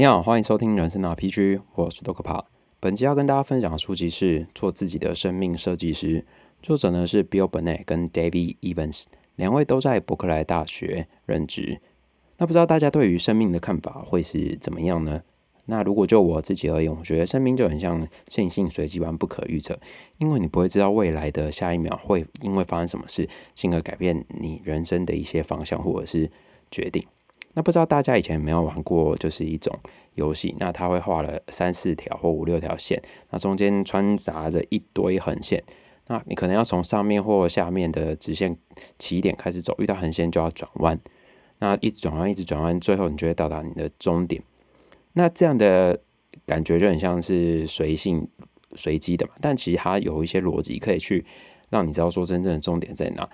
你好，欢迎收听人生的 RPG，我是多可帕。本期要跟大家分享的书籍是《做自己的生命设计师》，作者呢是 Bill Burnett 跟 David Evans，两位都在伯克莱大学任职。那不知道大家对于生命的看法会是怎么样呢？那如果就我自己而言，我觉得生命就很像线性随机般不可预测，因为你不会知道未来的下一秒会因为发生什么事，进而改变你人生的一些方向或者是决定。那不知道大家以前有没有玩过，就是一种游戏，那它会画了三四条或五六条线，那中间穿插着一堆横线，那你可能要从上面或下面的直线起点开始走，遇到横线就要转弯，那一直转弯，一直转弯，最后你就会到达你的终点。那这样的感觉就很像是随性、随机的嘛，但其实它有一些逻辑可以去让你知道说真正的终点在哪。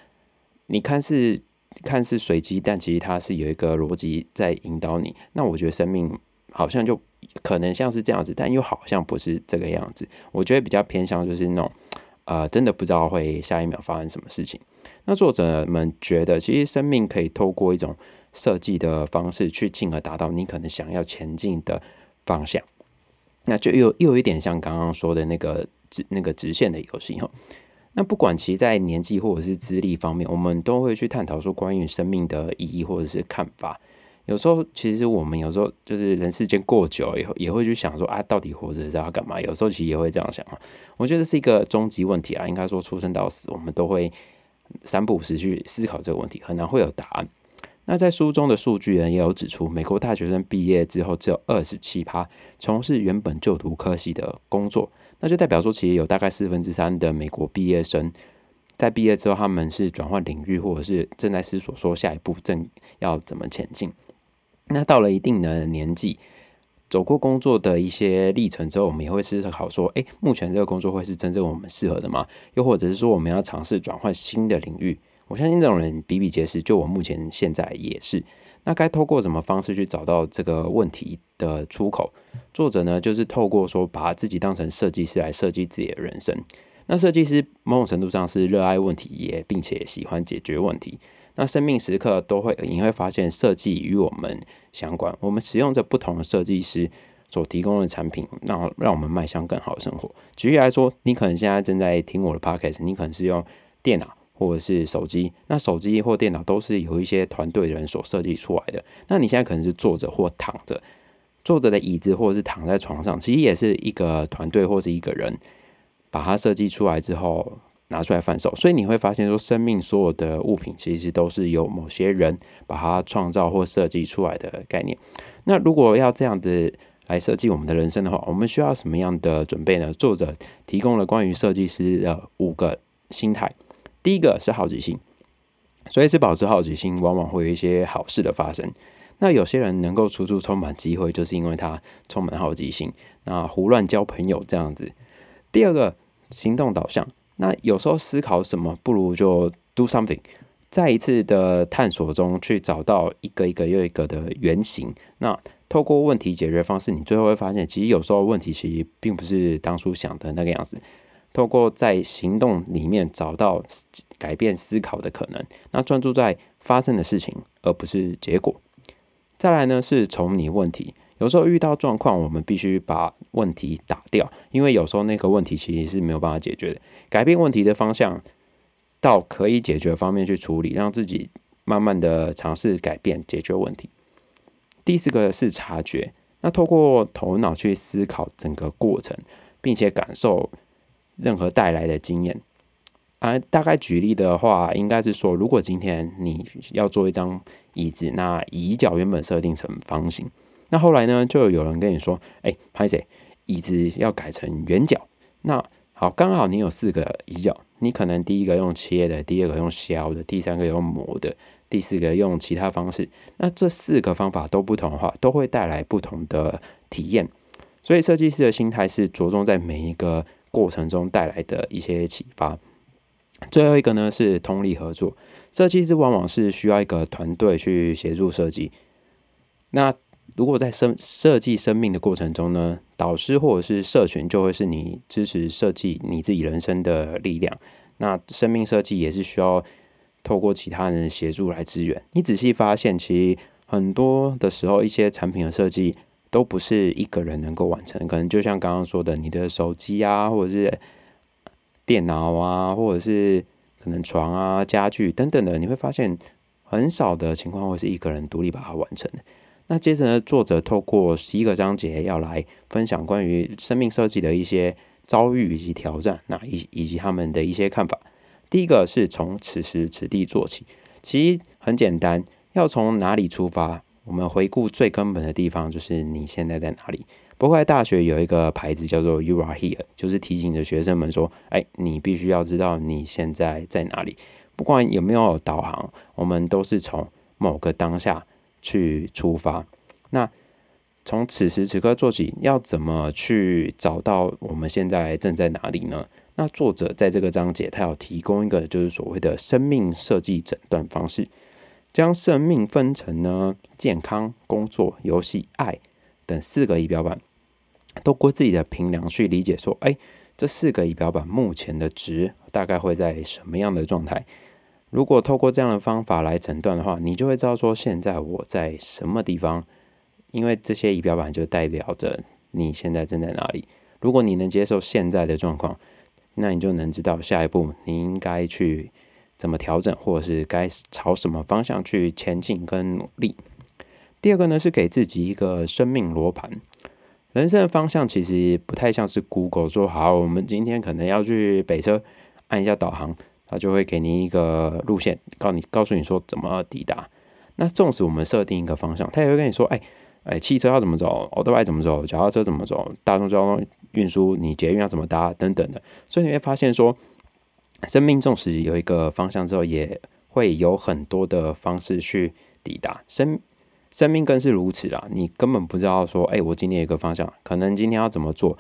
你看是看似随机，但其实它是有一个逻辑在引导你。那我觉得生命好像就可能像是这样子，但又好像不是这个样子。我觉得比较偏向就是那种呃，真的不知道会下一秒发生什么事情。那作者们觉得，其实生命可以透过一种。设计的方式去进而达到你可能想要前进的方向，那就又又有一点像刚刚说的那个直那个直线的游戏哈。那不管其在年纪或者是资历方面，我们都会去探讨说关于生命的意义或者是看法。有时候其实我们有时候就是人世间过久以后，也会去想说啊，到底活着是要干嘛？有时候其实也会这样想啊。我觉得是一个终极问题啊，应该说出生到死，我们都会三不五时去思考这个问题，很难会有答案。那在书中的数据呢，也有指出，美国大学生毕业之后只有二十七趴从事原本就读科系的工作，那就代表说，其实有大概四分之三的美国毕业生在毕业之后，他们是转换领域，或者是正在思索说下一步正要怎么前进。那到了一定的年纪，走过工作的一些历程之后，我们也会思考说，诶，目前这个工作会是真正我们适合的吗？又或者是说，我们要尝试转换新的领域？我相信这种人比比皆是，就我目前现在也是。那该透过什么方式去找到这个问题的出口？作者呢，就是透过说把自己当成设计师来设计自己的人生。那设计师某种程度上是热爱问题，也并且喜欢解决问题。那生命时刻都会，你会发现设计与我们相关。我们使用着不同的设计师所提供的产品，让让我们迈向更好的生活。举例来说，你可能现在正在听我的 podcast，你可能是用电脑。或者是手机，那手机或电脑都是有一些团队人所设计出来的。那你现在可能是坐着或躺着，坐着的椅子或者是躺在床上，其实也是一个团队或是一个人把它设计出来之后拿出来贩售。所以你会发现说，生命所有的物品其实都是由某些人把它创造或设计出来的概念。那如果要这样子来设计我们的人生的话，我们需要什么样的准备呢？作者提供了关于设计师的五个心态。第一个是好奇心，随时保持好奇心，往往会有一些好事的发生。那有些人能够处处充满机会，就是因为他充满好奇心，那胡乱交朋友这样子。第二个行动导向，那有时候思考什么，不如就 do something，在一次的探索中去找到一个一个又一个的原型。那透过问题解决方式，你最后会发现，其实有时候问题其实并不是当初想的那个样子。透过在行动里面找到改变思考的可能，那专注在发生的事情，而不是结果。再来呢，是从你问题。有时候遇到状况，我们必须把问题打掉，因为有时候那个问题其实是没有办法解决的。改变问题的方向，到可以解决方面去处理，让自己慢慢的尝试改变解决问题。第四个是察觉，那透过头脑去思考整个过程，并且感受。任何带来的经验啊，大概举例的话，应该是说，如果今天你要做一张椅子，那椅脚原本设定成方形，那后来呢，就有人跟你说，哎，拍谁椅子要改成圆角？那好，刚好你有四个椅脚，你可能第一个用切的，第二个用削的，第三个用磨的，第四个用其他方式。那这四个方法都不同的话，都会带来不同的体验。所以设计师的心态是着重在每一个。过程中带来的一些启发。最后一个呢是通力合作，设计师往往是需要一个团队去协助设计。那如果在生设计生命的过程中呢，导师或者是社群就会是你支持设计你自己人生的力量。那生命设计也是需要透过其他人协助来支援。你仔细发现，其实很多的时候，一些产品的设计。都不是一个人能够完成。可能就像刚刚说的，你的手机啊，或者是电脑啊，或者是可能床啊、家具等等的，你会发现很少的情况会是一个人独立把它完成的。那接着呢，作者透过十一个章节要来分享关于生命设计的一些遭遇以及挑战，那以以及他们的一些看法。第一个是从此时此地做起，其实很简单，要从哪里出发？我们回顾最根本的地方，就是你现在在哪里。伯克莱大学有一个牌子叫做 “You are here”，就是提醒着学生们说：“哎，你必须要知道你现在在哪里。不管有没有导航，我们都是从某个当下。”去出发，那从此时此刻做起，要怎么去找到我们现在正在哪里呢？那作者在这个章节，他要提供一个就是所谓的生命设计诊断方式，将生命分成呢健康、工作、游戏、爱等四个仪表板，透过自己的评量去理解说，哎，这四个仪表板目前的值大概会在什么样的状态？如果透过这样的方法来诊断的话，你就会知道说现在我在什么地方，因为这些仪表板就代表着你现在正在哪里。如果你能接受现在的状况，那你就能知道下一步你应该去怎么调整，或者是该朝什么方向去前进跟努力。第二个呢是给自己一个生命罗盘，人生的方向其实不太像是 Google 说好，我们今天可能要去北车，按一下导航。它就会给你一个路线，告你告诉你说怎么抵达。那纵使我们设定一个方向，它也会跟你说，哎哎，汽车要怎么走，奥特曼怎么走，脚踏车怎么走，大众交通运输你捷运要怎么搭等等的。所以你会发现说，生命纵使有一个方向之后，也会有很多的方式去抵达。生生命更是如此啦，你根本不知道说，哎，我今天有一个方向，可能今天要怎么做。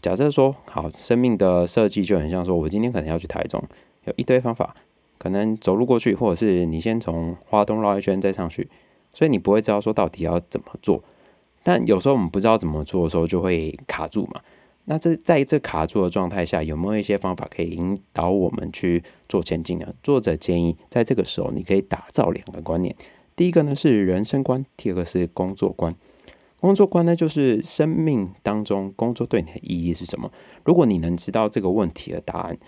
假设说，好，生命的设计就很像说，我今天可能要去台中。有一堆方法，可能走路过去，或者是你先从花东绕一圈再上去，所以你不会知道说到底要怎么做。但有时候我们不知道怎么做的时候，就会卡住嘛。那这在这卡住的状态下，有没有一些方法可以引导我们去做前进呢？作者建议，在这个时候你可以打造两个观念，第一个呢是人生观，第二个是工作观。工作观呢，就是生命当中工作对你的意义是什么？如果你能知道这个问题的答案。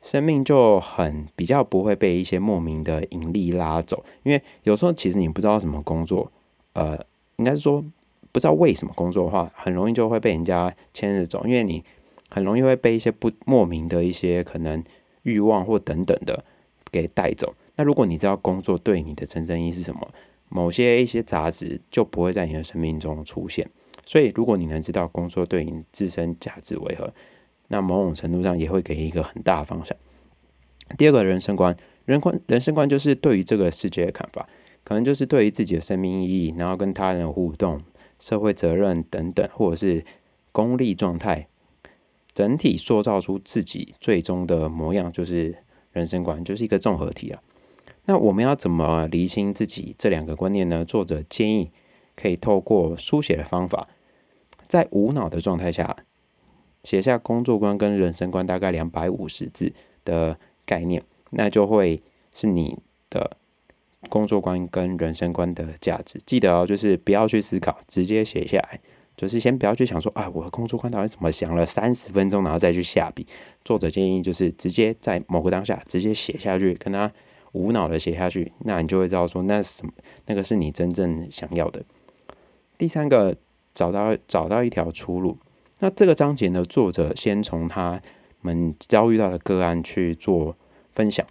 生命就很比较不会被一些莫名的引力拉走，因为有时候其实你不知道什么工作，呃，应该是说不知道为什么工作的话，很容易就会被人家牵着走，因为你很容易会被一些不莫名的一些可能欲望或等等的给带走。那如果你知道工作对你的真正意义是什么，某些一些杂质就不会在你的生命中出现。所以如果你能知道工作对你自身价值为何。那某种程度上也会给一个很大的方向。第二个人生观，人观人生观就是对于这个世界的看法，可能就是对于自己的生命意义，然后跟他人互动、社会责任等等，或者是功利状态，整体塑造出自己最终的模样，就是人生观，就是一个综合体啊。那我们要怎么厘清自己这两个观念呢？作者建议可以透过书写的方法，在无脑的状态下。写下工作观跟人生观大概两百五十字的概念，那就会是你的工作观跟人生观的价值。记得哦，就是不要去思考，直接写下来。就是先不要去想说啊，我的工作观到底怎么想了三十分钟，然后再去下笔。作者建议就是直接在某个当下直接写下去，跟他无脑的写下去，那你就会知道说那什么那个是你真正想要的。第三个，找到找到一条出路。那这个章节呢，作者先从他们遭遇到的个案去做分享。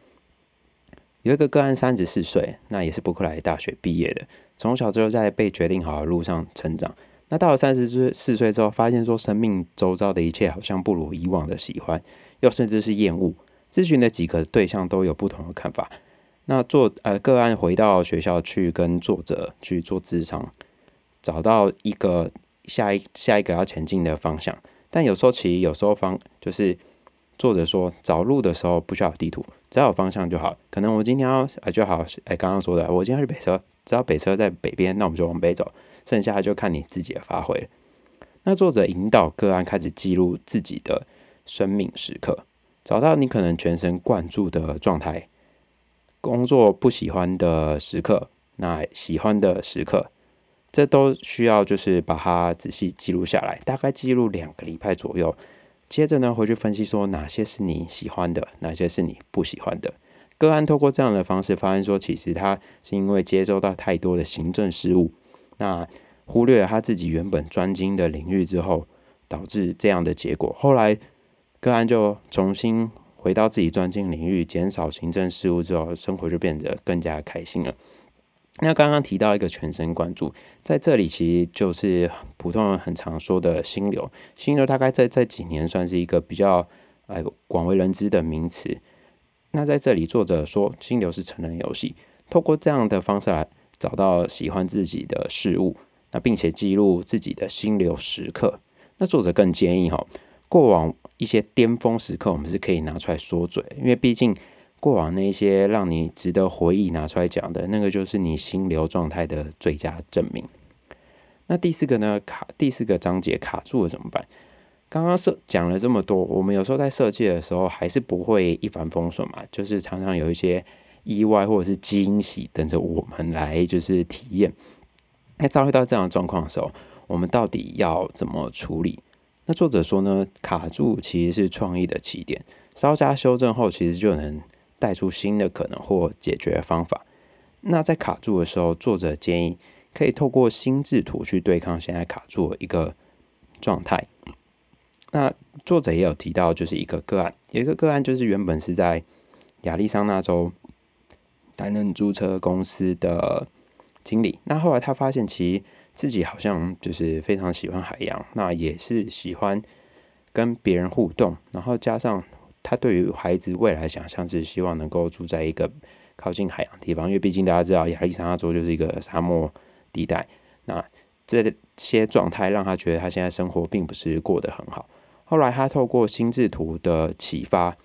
有一个个案三十四岁，那也是伯克莱大学毕业的，从小就在被决定好的路上成长。那到了三十四岁之后，发现说生命周遭的一切好像不如以往的喜欢，又甚至是厌恶。咨询的几个对象都有不同的看法。那做呃个案回到学校去跟作者去做智商，找到一个。下一下一个要前进的方向，但有时候其实有时候方就是作者说找路的时候不需要地图，只要有方向就好。可能我今天要哎就好哎刚刚说的，我今天要去北车，只要北车在北边，那我们就往北走，剩下就看你自己的发挥。那作者引导个案开始记录自己的生命时刻，找到你可能全神贯注的状态，工作不喜欢的时刻，那喜欢的时刻。这都需要就是把它仔细记录下来，大概记录两个礼拜左右。接着呢，回去分析说哪些是你喜欢的，哪些是你不喜欢的。个案透过这样的方式发现说，其实他是因为接收到太多的行政事务，那忽略了他自己原本专精的领域之后，导致这样的结果。后来个案就重新回到自己专精领域，减少行政事务之后，生活就变得更加开心了。那刚刚提到一个全神贯注，在这里其实就是普通人很常说的心流。心流大概在这几年算是一个比较哎广为人知的名词。那在这里，作者说心流是成人游戏，透过这样的方式来找到喜欢自己的事物，那并且记录自己的心流时刻。那作者更建议哈，过往一些巅峰时刻，我们是可以拿出来说嘴，因为毕竟。过往那些让你值得回忆拿出来讲的那个，就是你心流状态的最佳证明。那第四个呢？卡第四个章节卡住了怎么办？刚刚设讲了这么多，我们有时候在设计的时候还是不会一帆风顺嘛，就是常常有一些意外或者是惊喜等着我们来就是体验。那遭遇到这样的状况的时候，我们到底要怎么处理？那作者说呢，卡住其实是创意的起点，稍加修正后，其实就能。带出新的可能或解决方法。那在卡住的时候，作者建议可以透过心智图去对抗现在卡住的一个状态。那作者也有提到，就是一个个案，有一个个案就是原本是在亚利桑那州担任租车公司的经理。那后来他发现，其实自己好像就是非常喜欢海洋，那也是喜欢跟别人互动，然后加上。他对于孩子未来想象是希望能够住在一个靠近海洋地方，因为毕竟大家知道亚利桑那州就是一个沙漠地带。那这些状态让他觉得他现在生活并不是过得很好。后来他透过心智图的启发，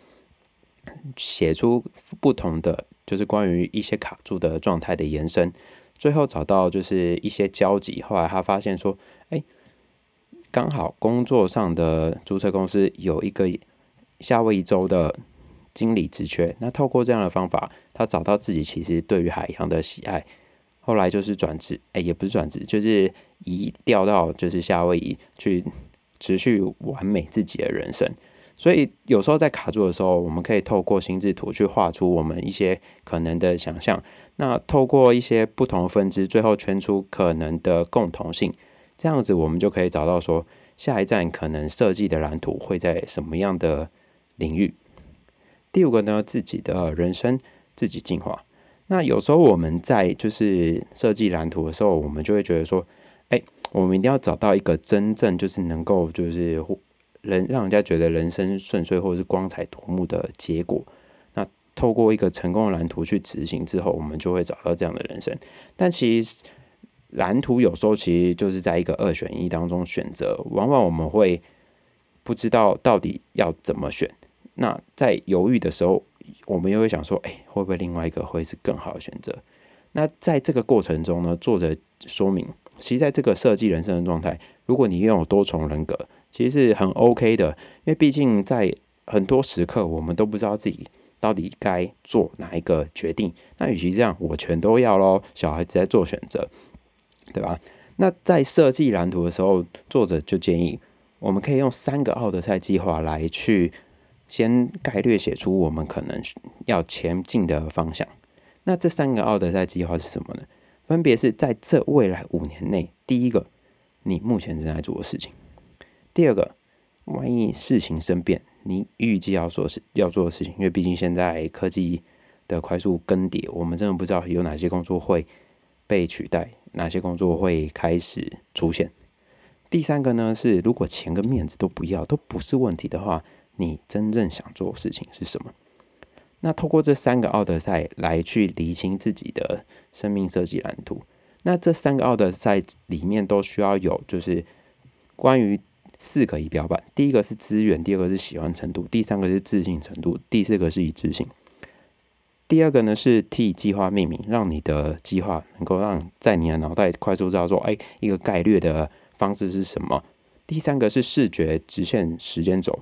写出不同的就是关于一些卡住的状态的延伸，最后找到就是一些交集。后来他发现说，哎，刚好工作上的注册公司有一个。夏威夷州的经理职缺，那透过这样的方法，他找到自己其实对于海洋的喜爱，后来就是转职，哎，也不是转职，就是移调到就是夏威夷去持续完美自己的人生。所以有时候在卡住的时候，我们可以透过心智图去画出我们一些可能的想象，那透过一些不同分支，最后圈出可能的共同性，这样子我们就可以找到说下一站可能设计的蓝图会在什么样的。领域，第五个呢，自己的人生自己进化。那有时候我们在就是设计蓝图的时候，我们就会觉得说，哎，我们一定要找到一个真正就是能够就是人让人家觉得人生顺遂或者是光彩夺目的结果。那透过一个成功的蓝图去执行之后，我们就会找到这样的人生。但其实蓝图有时候其实就是在一个二选一当中选择，往往我们会不知道到底要怎么选。那在犹豫的时候，我们又会想说，哎，会不会另外一个会是更好的选择？那在这个过程中呢，作者说明，其实在这个设计人生的状态，如果你拥有多重人格，其实是很 OK 的，因为毕竟在很多时刻，我们都不知道自己到底该做哪一个决定。那与其这样，我全都要咯，小孩子在做选择，对吧？那在设计蓝图的时候，作者就建议，我们可以用三个奥德赛计划来去。先概略写出我们可能要前进的方向。那这三个奥德赛计划是什么呢？分别是在这未来五年内，第一个，你目前正在做的事情；第二个，万一事情生变，你预计要做事要做的事情。因为毕竟现在科技的快速更迭，我们真的不知道有哪些工作会被取代，哪些工作会开始出现。第三个呢，是如果钱跟面子都不要，都不是问题的话。你真正想做的事情是什么？那透过这三个奥德赛来去厘清自己的生命设计蓝图。那这三个奥德赛里面都需要有，就是关于四个仪表板：第一个是资源，第二个是喜欢程度，第三个是自信程度，第四个是一致性。第二个呢是替计划命名，让你的计划能够让在你的脑袋快速知道说，哎，一个概率的方式是什么。第三个是视觉直线时间轴。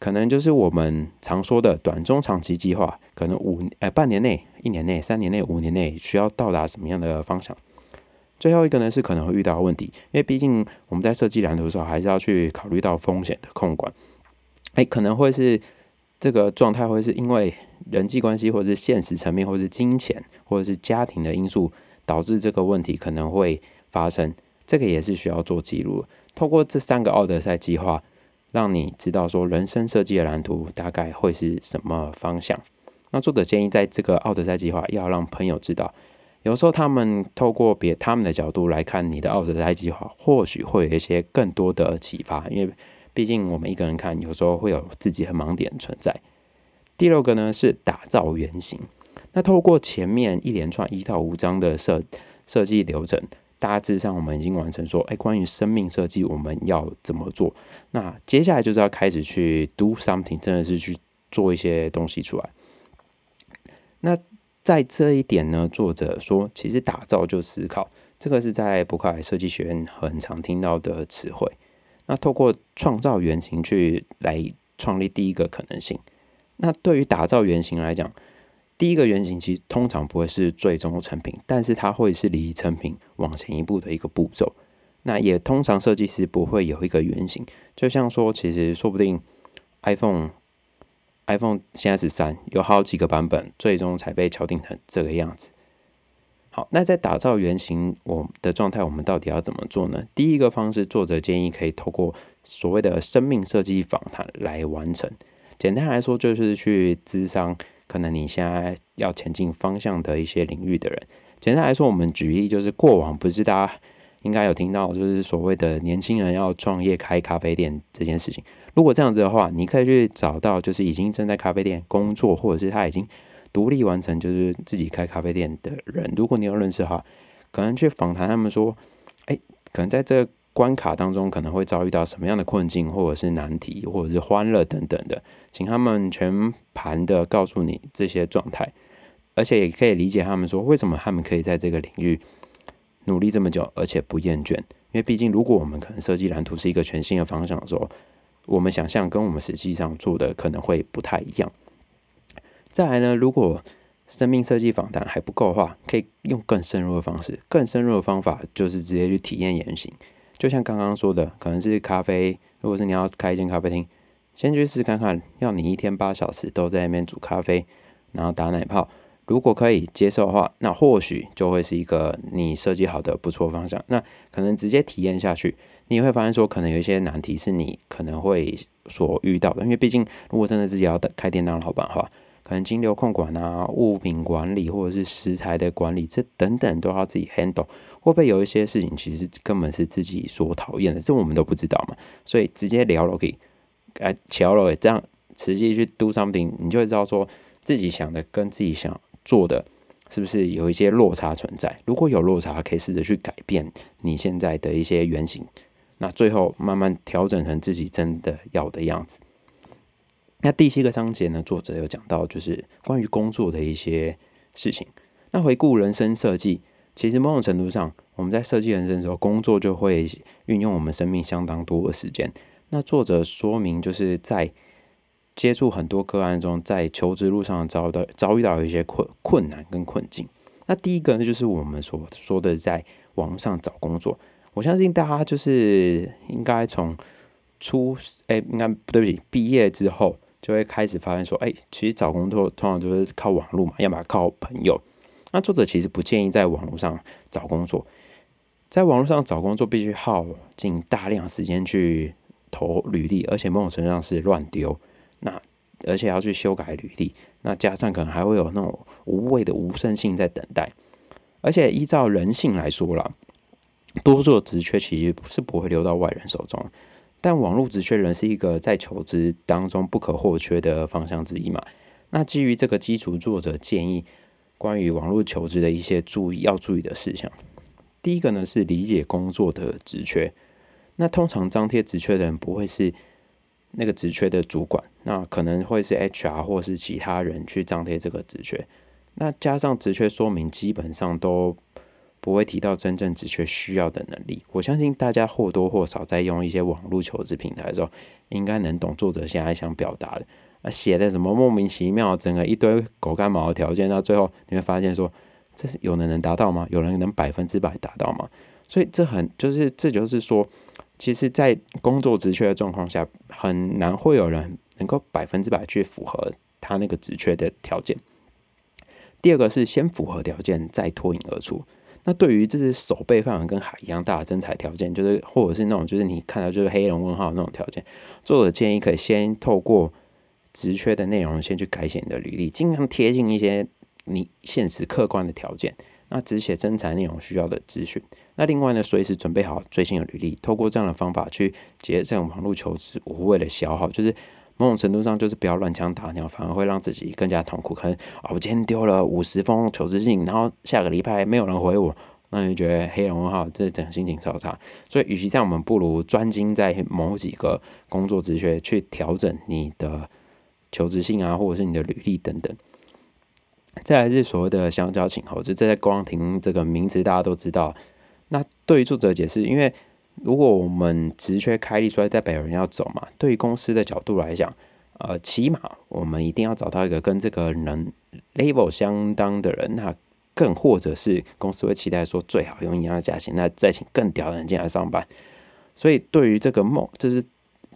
可能就是我们常说的短中长期计划，可能五呃半年内、一年内、三年内、五年内需要到达什么样的方向？最后一个呢是可能会遇到问题，因为毕竟我们在设计蓝图的时候，还是要去考虑到风险的控管。哎，可能会是这个状态，会是因为人际关系，或者是现实层面，或者是金钱，或者是家庭的因素，导致这个问题可能会发生。这个也是需要做记录。透过这三个奥德赛计划，让你知道说人生设计的蓝图大概会是什么方向。那作者建议，在这个奥德赛计划要让朋友知道，有时候他们透过别他们的角度来看你的奥德赛计划，或许会有一些更多的启发。因为毕竟我们一个人看，有时候会有自己的盲点存在。第六个呢是打造原型。那透过前面一连串一到五章的设设计流程。大致上，我们已经完成说，哎，关于生命设计我们要怎么做？那接下来就是要开始去 do something，真的是去做一些东西出来。那在这一点呢，作者说，其实打造就思考，这个是在伯克莱设计学院很常听到的词汇。那透过创造原型去来创立第一个可能性。那对于打造原型来讲，第一个原型其实通常不会是最终成品，但是它会是离成品往前一步的一个步骤。那也通常设计师不会有一个原型，就像说，其实说不定 iPhone iPhone 现在是三，有好几个版本，最终才被敲定成这个样子。好，那在打造原型我的状态，我们到底要怎么做呢？第一个方式，作者建议可以透过所谓的生命设计访谈来完成。简单来说，就是去咨商。可能你现在要前进方向的一些领域的人，简单来说，我们举例就是过往不是大家应该有听到，就是所谓的年轻人要创业开咖啡店这件事情。如果这样子的话，你可以去找到就是已经正在咖啡店工作，或者是他已经独立完成就是自己开咖啡店的人，如果你有认识的话，可能去访谈他们说，哎，可能在这。关卡当中可能会遭遇到什么样的困境，或者是难题，或者是欢乐等等的，请他们全盘的告诉你这些状态，而且也可以理解他们说为什么他们可以在这个领域努力这么久，而且不厌倦。因为毕竟，如果我们可能设计蓝图是一个全新的方向的时候，我们想象跟我们实际上做的可能会不太一样。再来呢，如果生命设计访谈还不够的话，可以用更深入的方式，更深入的方法就是直接去体验原型。就像刚刚说的，可能是咖啡。如果是你要开一间咖啡厅，先去试看看，要你一天八小时都在那边煮咖啡，然后打奶泡。如果可以接受的话，那或许就会是一个你设计好的不错方向。那可能直接体验下去，你会发现说，可能有一些难题是你可能会所遇到的。因为毕竟，如果真的自己要开店当老板的话，可能金流控管啊、物品管理或者是食材的管理，这等等都要自己 handle。会不会有一些事情其实根本是自己所讨厌的，这我们都不知道嘛？所以直接聊了可以，哎，聊了这样直接去 do something，你就会知道说自己想的跟自己想做的是不是有一些落差存在。如果有落差，可以试着去改变你现在的一些原型，那最后慢慢调整成自己真的要的样子。那第七个章节呢，作者有讲到就是关于工作的一些事情。那回顾人生设计。其实某种程度上，我们在设计人生的时候，工作就会运用我们生命相当多的时间。那作者说明，就是在接触很多个案中，在求职路上遭到遭遇到一些困困难跟困境。那第一个呢，就是我们所说的在网上找工作。我相信大家就是应该从初哎，应该不对不起，毕业之后就会开始发现说，哎，其实找工作通常就是靠网络嘛，要么靠朋友。那作者其实不建议在网络上找工作，在网络上找工作必须耗尽大量时间去投履历，而且某种程度上是乱丢。那而且要去修改履历，那加上可能还会有那种无谓的无声性在等待。而且依照人性来说啦，多数的职缺其实是不会流到外人手中，但网络职缺人是一个在求职当中不可或缺的方向之一嘛。那基于这个基础，作者建议。关于网络求职的一些注意要注意的事项，第一个呢是理解工作的职缺。那通常张贴职缺的人不会是那个职缺的主管，那可能会是 HR 或是其他人去张贴这个职缺。那加上职缺说明，基本上都不会提到真正职缺需要的能力。我相信大家或多或少在用一些网络求职平台的时候，应该能懂作者现在想表达的。啊，写的什么莫名其妙，整个一堆狗干毛的条件，到最后你会发现说，这是有人能达到吗？有人能百分之百达到吗？所以这很就是这就是说，其实，在工作职缺的状况下，很难会有人能够百分之百去符合他那个职缺的条件。第二个是先符合条件再脱颖而出。那对于这是手背范围跟海一样大的增彩条件，就是或者是那种就是你看到就是黑人问号那种条件，作者建议可以先透过职缺的内容先去改写你的履历，尽量贴近一些你现实客观的条件。那只写真才内容需要的资讯。那另外呢，随时准备好最新的履历，透过这样的方法去节省网络求职无谓的消耗，就是。某种程度上就是不要乱枪打鸟，反而会让自己更加痛苦。可能啊，我今天丢了五十封求职信，然后下个礼拜没有人回我，那你觉得黑人问号，这整心情超差。所以，与其这样，我们不如专精在某几个工作职缺去调整你的求职信啊，或者是你的履历等等。再来是所谓的香蕉请候，就这在光庭这个名词大家都知道。那对于作者解释，因为如果我们职缺开立出来，代表有人要走嘛？对于公司的角度来讲，呃，起码我们一定要找到一个跟这个人 level 相当的人，那更或者是公司会期待说最好用一样的价钱，那再请更屌的人进来上班。所以对于这个梦，就是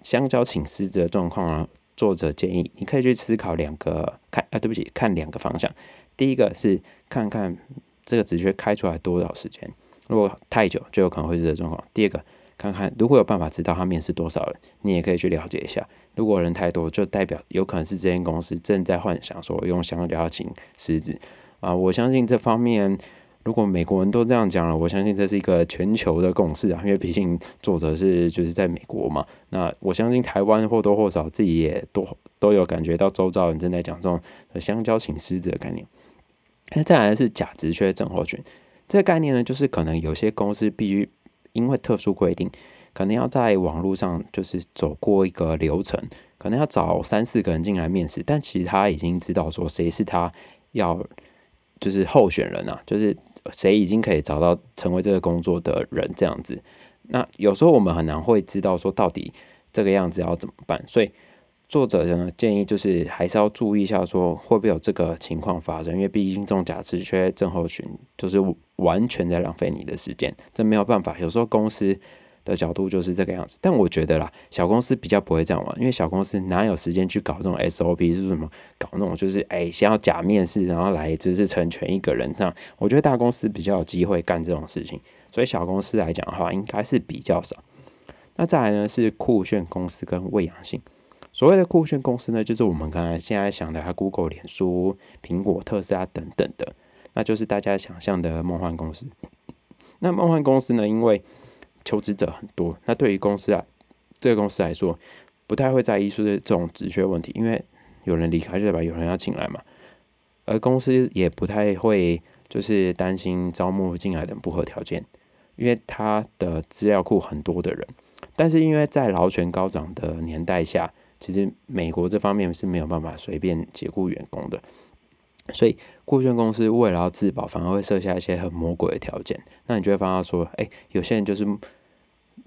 香蕉请辞职的状况啊，作者建议你可以去思考两个看啊，对不起，看两个方向。第一个是看看这个职缺开出来多少时间。如果太久，就有可能会是这状况。第二个，看看如果有办法知道他面试多少人，你也可以去了解一下。如果人太多，就代表有可能是这间公司正在幻想说用香蕉请狮子啊。我相信这方面，如果美国人都这样讲了，我相信这是一个全球的共识啊。因为毕竟作者是就是在美国嘛。那我相信台湾或多或少自己也都都有感觉到周遭人正在讲这种香蕉请狮子的概念。那再来是假直缺症候群。这个概念呢，就是可能有些公司必须因为特殊规定，可能要在网络上就是走过一个流程，可能要找三四个人进来面试，但其实他已经知道说谁是他要就是候选人啊，就是谁已经可以找到成为这个工作的人这样子。那有时候我们很难会知道说到底这个样子要怎么办，所以。作者呢建议就是还是要注意一下，说会不会有这个情况发生，因为毕竟这种假职缺症候群就是完全在浪费你的时间，这没有办法。有时候公司的角度就是这个样子，但我觉得啦，小公司比较不会这样玩，因为小公司哪有时间去搞这种 SOP 是什么，搞那种就是哎先要假面试，然后来就是成全一个人这样。我觉得大公司比较有机会干这种事情，所以小公司来讲的话，应该是比较少。那再来呢是酷炫公司跟未养性。所谓的酷炫公司呢，就是我们刚才现在想的，它 Google、脸书、苹果、特斯拉等等的，那就是大家想象的梦幻公司。那梦幻公司呢，因为求职者很多，那对于公司啊，这个公司来说，不太会在意说这种职缺问题，因为有人离开就代表有人要进来嘛。而公司也不太会就是担心招募进来的不合条件，因为他的资料库很多的人。但是因为在劳权高涨的年代下，其实美国这方面是没有办法随便解雇员工的，所以顾炫公司为了要自保，反而会设下一些很魔鬼的条件。那你就会发现说，哎，有些人就是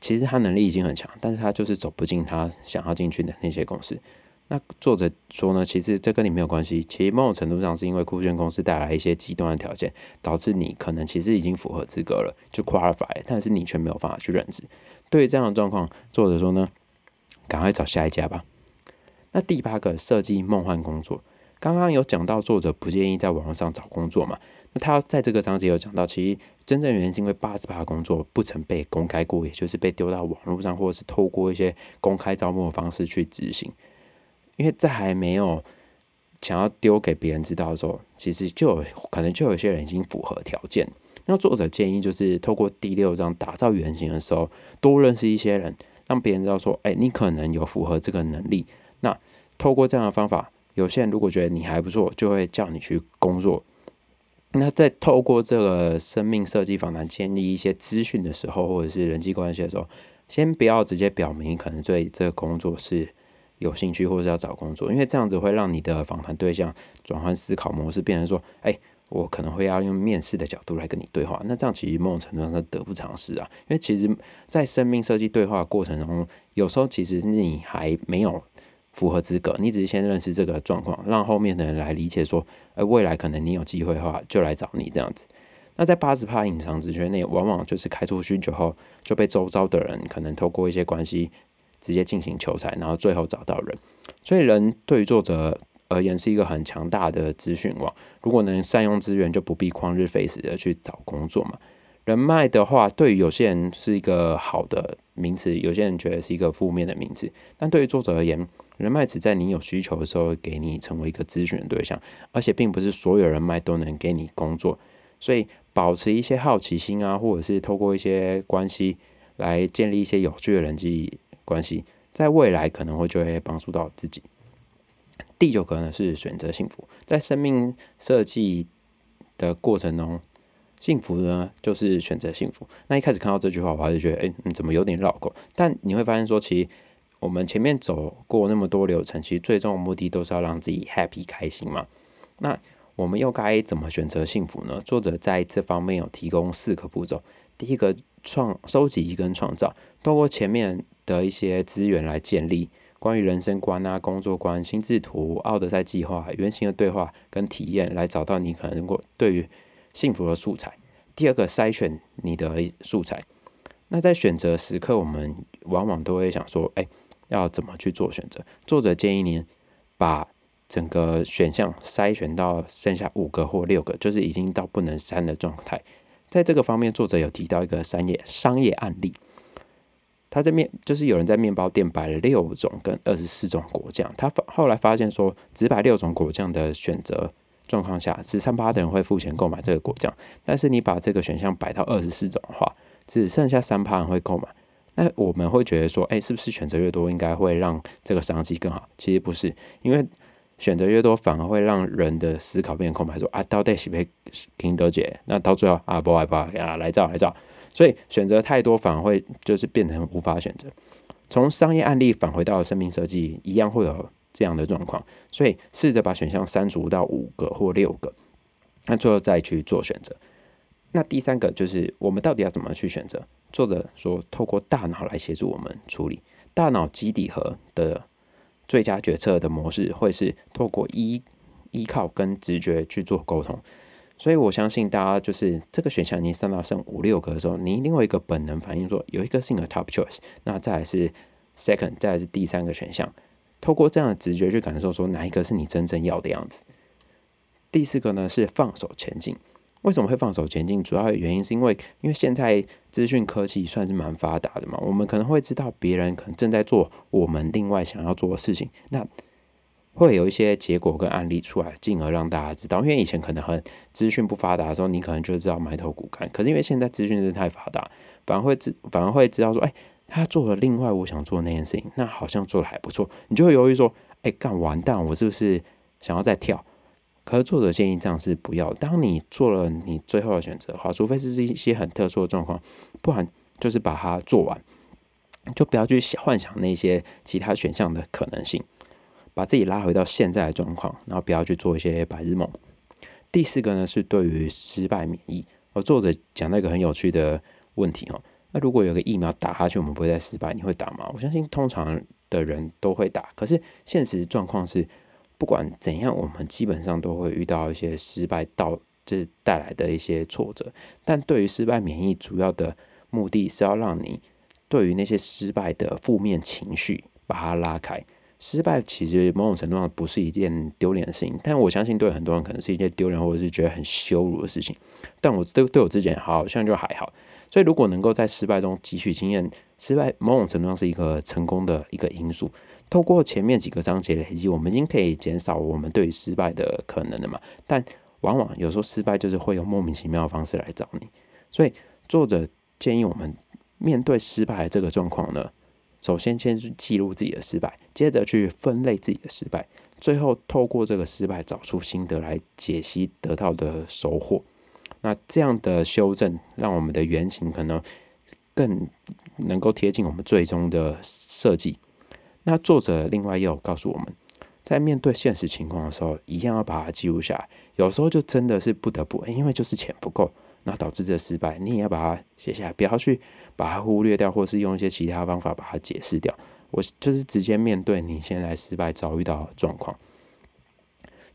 其实他能力已经很强，但是他就是走不进他想要进去的那些公司。那作者说呢，其实这跟你没有关系，其实某种程度上是因为酷炫公司带来一些极端的条件，导致你可能其实已经符合资格了，就 qualify，但是你却没有办法去任职。对于这样的状况，作者说呢，赶快找下一家吧。那第八个设计梦幻工作，刚刚有讲到作者不建议在网络上找工作嘛？那他在这个章节有讲到，其实真正原因是因为八十八工作不曾被公开过，也就是被丢到网络上，或者是透过一些公开招募的方式去执行。因为在还没有想要丢给别人知道的时候，其实就有可能就有些人已经符合条件。那作者建议就是透过第六章打造原型的时候，多认识一些人，让别人知道说，哎，你可能有符合这个能力。那透过这样的方法，有些人如果觉得你还不错，就会叫你去工作。那在透过这个生命设计访谈建立一些资讯的时候，或者是人际关系的时候，先不要直接表明可能对这个工作是有兴趣，或是要找工作，因为这样子会让你的访谈对象转换思考模式，变成说，哎，我可能会要用面试的角度来跟你对话。那这样其实某种程度上是得不偿失啊，因为其实，在生命设计对话过程中，有时候其实你还没有。符合资格，你只是先认识这个状况，让后面的人来理解说，呃，未来可能你有机会的话，就来找你这样子。那在八十趴隐藏直觉内，往往就是开出去之后，就被周遭的人可能透过一些关系直接进行求财，然后最后找到人。所以人对于作者而言是一个很强大的资讯网，如果能善用资源，就不必旷日费时的去找工作嘛。人脉的话，对于有些人是一个好的名词，有些人觉得是一个负面的名词。但对于作者而言，人脉只在你有需求的时候给你成为一个咨询的对象，而且并不是所有人脉都能给你工作。所以保持一些好奇心啊，或者是透过一些关系来建立一些有趣的人际关系，在未来可能会就会帮助到自己。第九个呢是选择幸福，在生命设计的过程中，幸福呢就是选择幸福。那一开始看到这句话，我还是觉得，哎，你怎么有点绕口？但你会发现说，其实我们前面走过那么多流程，其实最终的目的都是要让自己 happy 开心嘛。那我们又该怎么选择幸福呢？作者在这方面有提供四个步骤。第一个，创收集跟创造，透过前面的一些资源来建立关于人生观啊、工作观、心智图、奥德赛计划、原型的对话跟体验，来找到你可能过对于幸福的素材。第二个，筛选你的素材。那在选择时刻，我们往往都会想说，哎，要怎么去做选择？作者建议您把整个选项筛选到剩下五个或六个，就是已经到不能删的状态。在这个方面，作者有提到一个商业商业案例。他在面就是有人在面包店摆了六种跟二十四种果酱，他后来发现说，只摆六种果酱的选择状况下，十三趴的人会付钱购买这个果酱。但是你把这个选项摆到二十四种的话，只剩下三趴人会购买。那我们会觉得说，哎，是不是选择越多，应该会让这个商机更好？其实不是，因为选择越多，反而会让人的思考变空白。说啊，到底是不是听得姐？那到最后啊，不爱不爱啊，来照来照。所以选择太多，反而会就是变成无法选择。从商业案例返回到生命设计，一样会有这样的状况。所以试着把选项删除到五个或六个，那最后再去做选择。那第三个就是我们到底要怎么去选择？作者说，透过大脑来协助我们处理。大脑基底核的。最佳决策的模式会是透过依依靠跟直觉去做沟通，所以我相信大家就是这个选项你上到剩五六个的时候，你一定会一个本能反应说有一个是你的 top choice，那再来是 second，再来是第三个选项，透过这样的直觉去感受说哪一个是你真正要的样子。第四个呢是放手前进。为什么会放手前进？主要原因是因为，因为现在资讯科技算是蛮发达的嘛，我们可能会知道别人可能正在做我们另外想要做的事情，那会有一些结果跟案例出来，进而让大家知道。因为以前可能很资讯不发达的时候，你可能就知道埋头苦干，可是因为现在资讯真的太发达，反而会知反而会知道说，哎，他做了另外我想做那件事情，那好像做的还不错，你就会犹豫说，哎，干完蛋，我是不是想要再跳？可是作者建议这样是不要。当你做了你最后的选择的话，除非是一些很特殊的状况，不然就是把它做完，就不要去幻想那些其他选项的可能性，把自己拉回到现在的状况，然后不要去做一些白日梦。第四个呢是对于失败免疫。而作者讲到一个很有趣的问题哦，那如果有个疫苗打下去，我们不会再失败，你会打吗？我相信通常的人都会打，可是现实状况是。不管怎样，我们基本上都会遇到一些失败，到这带来的一些挫折。但对于失败免疫，主要的目的是要让你对于那些失败的负面情绪把它拉开。失败其实某种程度上不是一件丢脸的事情，但我相信对很多人可能是一件丢脸或者是觉得很羞辱的事情。但我对对我之前好像就还好。所以如果能够在失败中汲取经验，失败某种程度上是一个成功的一个因素。透过前面几个章节累积，我们已经可以减少我们对于失败的可能了嘛？但往往有时候失败就是会用莫名其妙的方式来找你。所以作者建议我们面对失败这个状况呢，首先先去记录自己的失败，接着去分类自己的失败，最后透过这个失败找出心得来解析得到的收获。那这样的修正，让我们的原型可能更能够贴近我们最终的设计。那作者另外也有告诉我们，在面对现实情况的时候，一样要把它记录下来。有时候就真的是不得不，因为就是钱不够，那导致这失败，你也要把它写下来，不要去把它忽略掉，或是用一些其他方法把它解释掉，我就是直接面对你现在失败遭遇到的状况。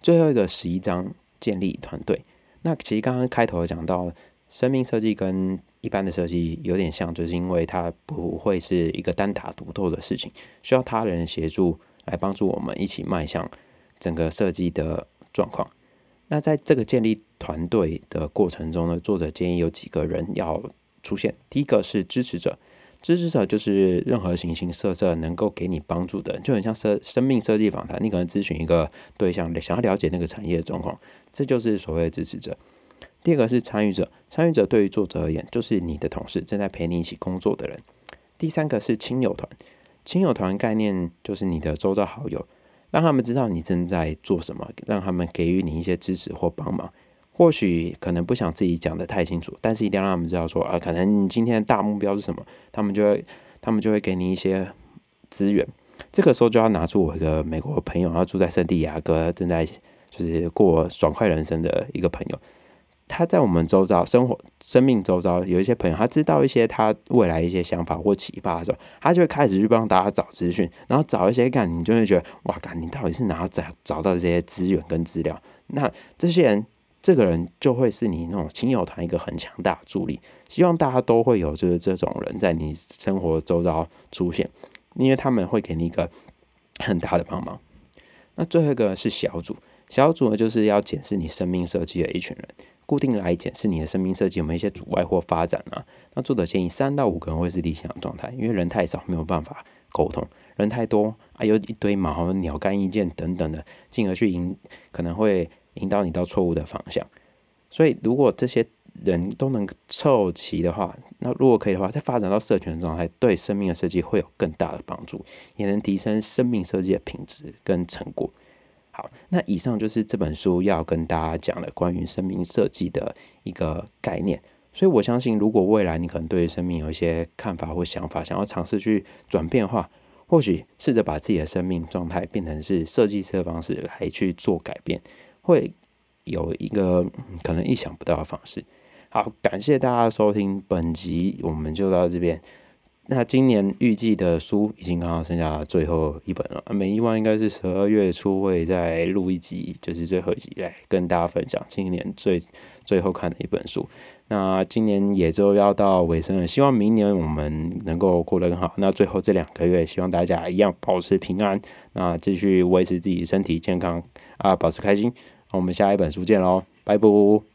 最后一个十一章建立团队。那其实刚刚开头讲到，生命设计跟一般的设计有点像，就是因为它不会是一个单打独斗的事情，需要他人协助来帮助我们一起迈向整个设计的状况。那在这个建立团队的过程中呢，作者建议有几个人要出现。第一个是支持者，支持者就是任何形形色色能够给你帮助的，就很像生生命设计访谈，你可能咨询一个对象，想要了解那个产业的状况，这就是所谓的支持者。第二个是参与者，参与者对于作者而言，就是你的同事，正在陪你一起工作的人。第三个是亲友团，亲友团概念就是你的周遭好友。让他们知道你正在做什么，让他们给予你一些支持或帮忙。或许可能不想自己讲的太清楚，但是一定要让他们知道说啊，可能你今天的大目标是什么，他们就会他们就会给你一些资源。这个时候就要拿出我一个美国朋友，他住在圣地亚哥，正在就是过爽快人生的一个朋友。他在我们周遭生活、生命周遭有一些朋友，他知道一些他未来一些想法或启发的时候，他就会开始去帮大家找资讯，然后找一些干，你就会觉得哇，干你到底是哪找找到这些资源跟资料？那这些人，这个人就会是你那种亲友团一个很强大的助力。希望大家都会有就是这种人在你生活周遭出现，因为他们会给你一个很大的帮忙。那最后一个是小组，小组呢就是要检视你生命设计的一群人。固定来检视你的生命设计有没有一些阻碍或发展啊？那作者建议三到五个人会是理想状态，因为人太少没有办法沟通，人太多啊有一堆毛鸟干意见等等的，进而去引可能会引导你到错误的方向。所以如果这些人都能凑齐的话，那如果可以的话，再发展到社群状态，对生命的设计会有更大的帮助，也能提升生命设计的品质跟成果。好，那以上就是这本书要跟大家讲的关于生命设计的一个概念。所以我相信，如果未来你可能对生命有一些看法或想法，想要尝试去转变的话，或许试着把自己的生命状态变成是设计师的方式来去做改变，会有一个可能意想不到的方式。好，感谢大家收听本集，我们就到这边。那今年预计的书已经刚好剩下最后一本了，每一万应该是十二月初会再录一集，就是最后一集来跟大家分享今年最最后看的一本书。那今年也就要到尾声了，希望明年我们能够过得更好。那最后这两个月，希望大家一样保持平安，那继续维持自己身体健康啊，保持开心。我们下一本书见喽，拜拜。